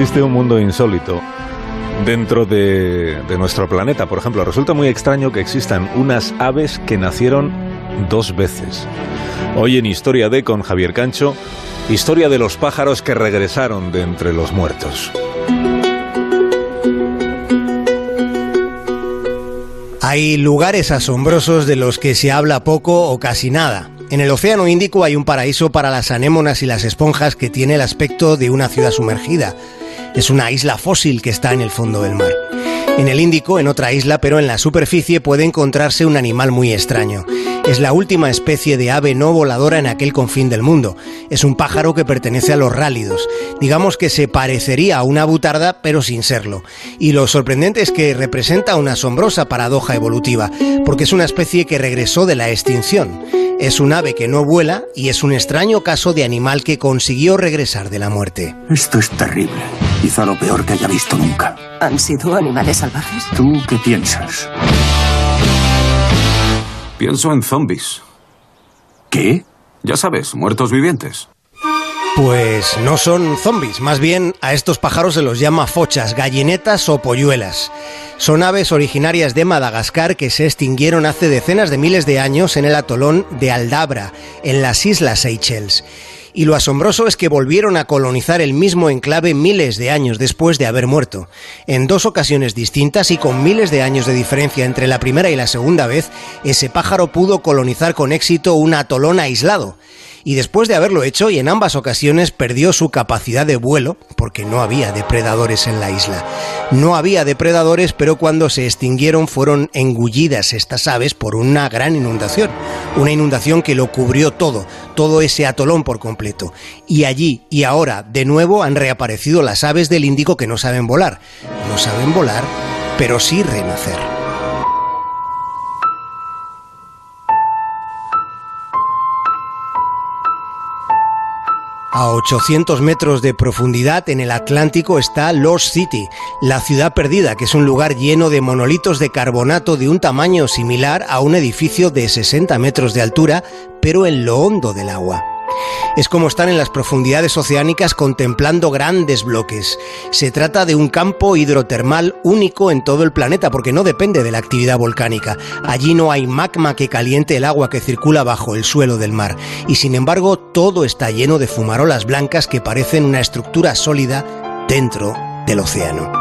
existe un mundo insólito dentro de, nuestro planeta. Por ejemplo, resulta muy extraño que existan unas aves que nacieron dos veces. Hoy en Historia de con Javier Cancho, historia de los pájaros que regresaron de entre los muertos. Hay lugares asombrosos de los que se habla poco o casi nada. En el Océano Índico hay un paraíso para las anémonas y las esponjas que tiene el aspecto de una ciudad sumergida. Es una isla fósil que está en el fondo del mar. En el Índico, en otra isla, pero en la superficie, puede encontrarse un animal muy extraño. Es la última especie de ave no voladora en aquel confín del mundo. Es un pájaro que pertenece a los rálidos. Digamos que se parecería a una butarda, pero sin serlo. Y lo sorprendente es que representa una asombrosa paradoja evolutiva, porque es una especie que regresó de la extinción. Es un ave que no vuela y es un extraño caso de animal que consiguió regresar de la muerte. Esto es terrible. Quizá lo peor que haya visto nunca. ¿Han sido animales salvajes? ¿Tú qué piensas? Pienso en zombies. ¿Qué? Ya sabes, muertos vivientes. Pues no son zombies, más bien a estos pájaros se los llama fochas, gallinetas o polluelas. Son aves originarias de Madagascar que se extinguieron hace decenas de miles de años en el atolón de Aldabra, en las Islas Seychelles. Y lo asombroso es que volvieron a colonizar el mismo enclave miles de años después de haber muerto. En dos ocasiones distintas y con miles de años de diferencia entre la primera y la segunda vez, ese pájaro pudo colonizar con éxito un atolón aislado y después de haberlo hecho y en ambas ocasiones perdió su capacidad de vuelo porque no había depredadores en la isla. No había depredadores, pero cuando se extinguieron fueron engullidas estas aves por una gran inundación, una inundación que lo cubrió todo, todo ese atolón por completo. Y allí y ahora de nuevo han reaparecido las aves del Índico que no saben volar. No saben volar, pero sí renacer. A 800 metros de profundidad en el Atlántico está Lost City, la ciudad perdida, que es un lugar lleno de monolitos de carbonato de un tamaño similar a un edificio de 60 metros de altura, pero en lo hondo del agua. Es como estar en las profundidades oceánicas contemplando grandes bloques. Se trata de un campo hidrotermal único en todo el planeta porque no depende de la actividad volcánica. Allí no hay magma que caliente el agua que circula bajo el suelo del mar. Y sin embargo todo está lleno de fumarolas blancas que parecen una estructura sólida dentro del océano.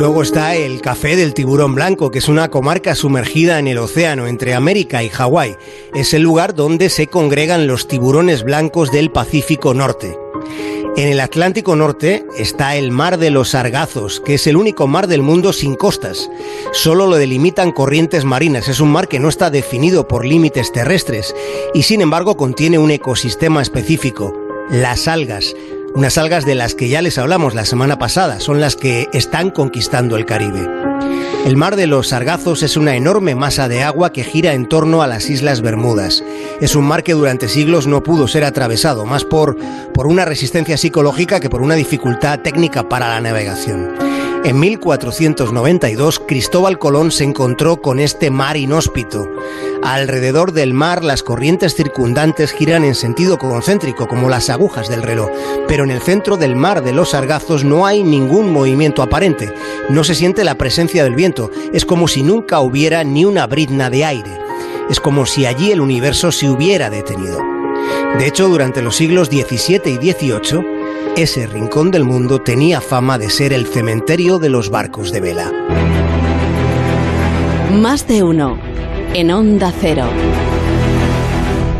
Luego está el Café del Tiburón Blanco, que es una comarca sumergida en el océano entre América y Hawái. Es el lugar donde se congregan los tiburones blancos del Pacífico Norte. En el Atlántico Norte está el Mar de los Sargazos, que es el único mar del mundo sin costas. Solo lo delimitan corrientes marinas. Es un mar que no está definido por límites terrestres y sin embargo contiene un ecosistema específico, las algas, unas algas de las que ya les hablamos la semana pasada, son las que están conquistando el Caribe. El mar de los Sargazos es una enorme masa de agua que gira en torno a las Islas Bermudas. Es un mar que durante siglos no pudo ser atravesado, más por, por una resistencia psicológica que por una dificultad técnica para la navegación. En 1492, Cristóbal Colón se encontró con este mar inhóspito. Alrededor del mar, las corrientes circundantes giran en sentido concéntrico, como las agujas del reloj, pero en el centro del mar de los Sargazos no hay ningún movimiento aparente. No se siente la presencia del viento. Es como si nunca hubiera ni una brizna de aire. Es como si allí el universo se hubiera detenido. De hecho, durante los siglos XVII y XVIII, ese rincón del mundo tenía fama de ser el cementerio de los barcos de vela. Más de uno en Onda Cero.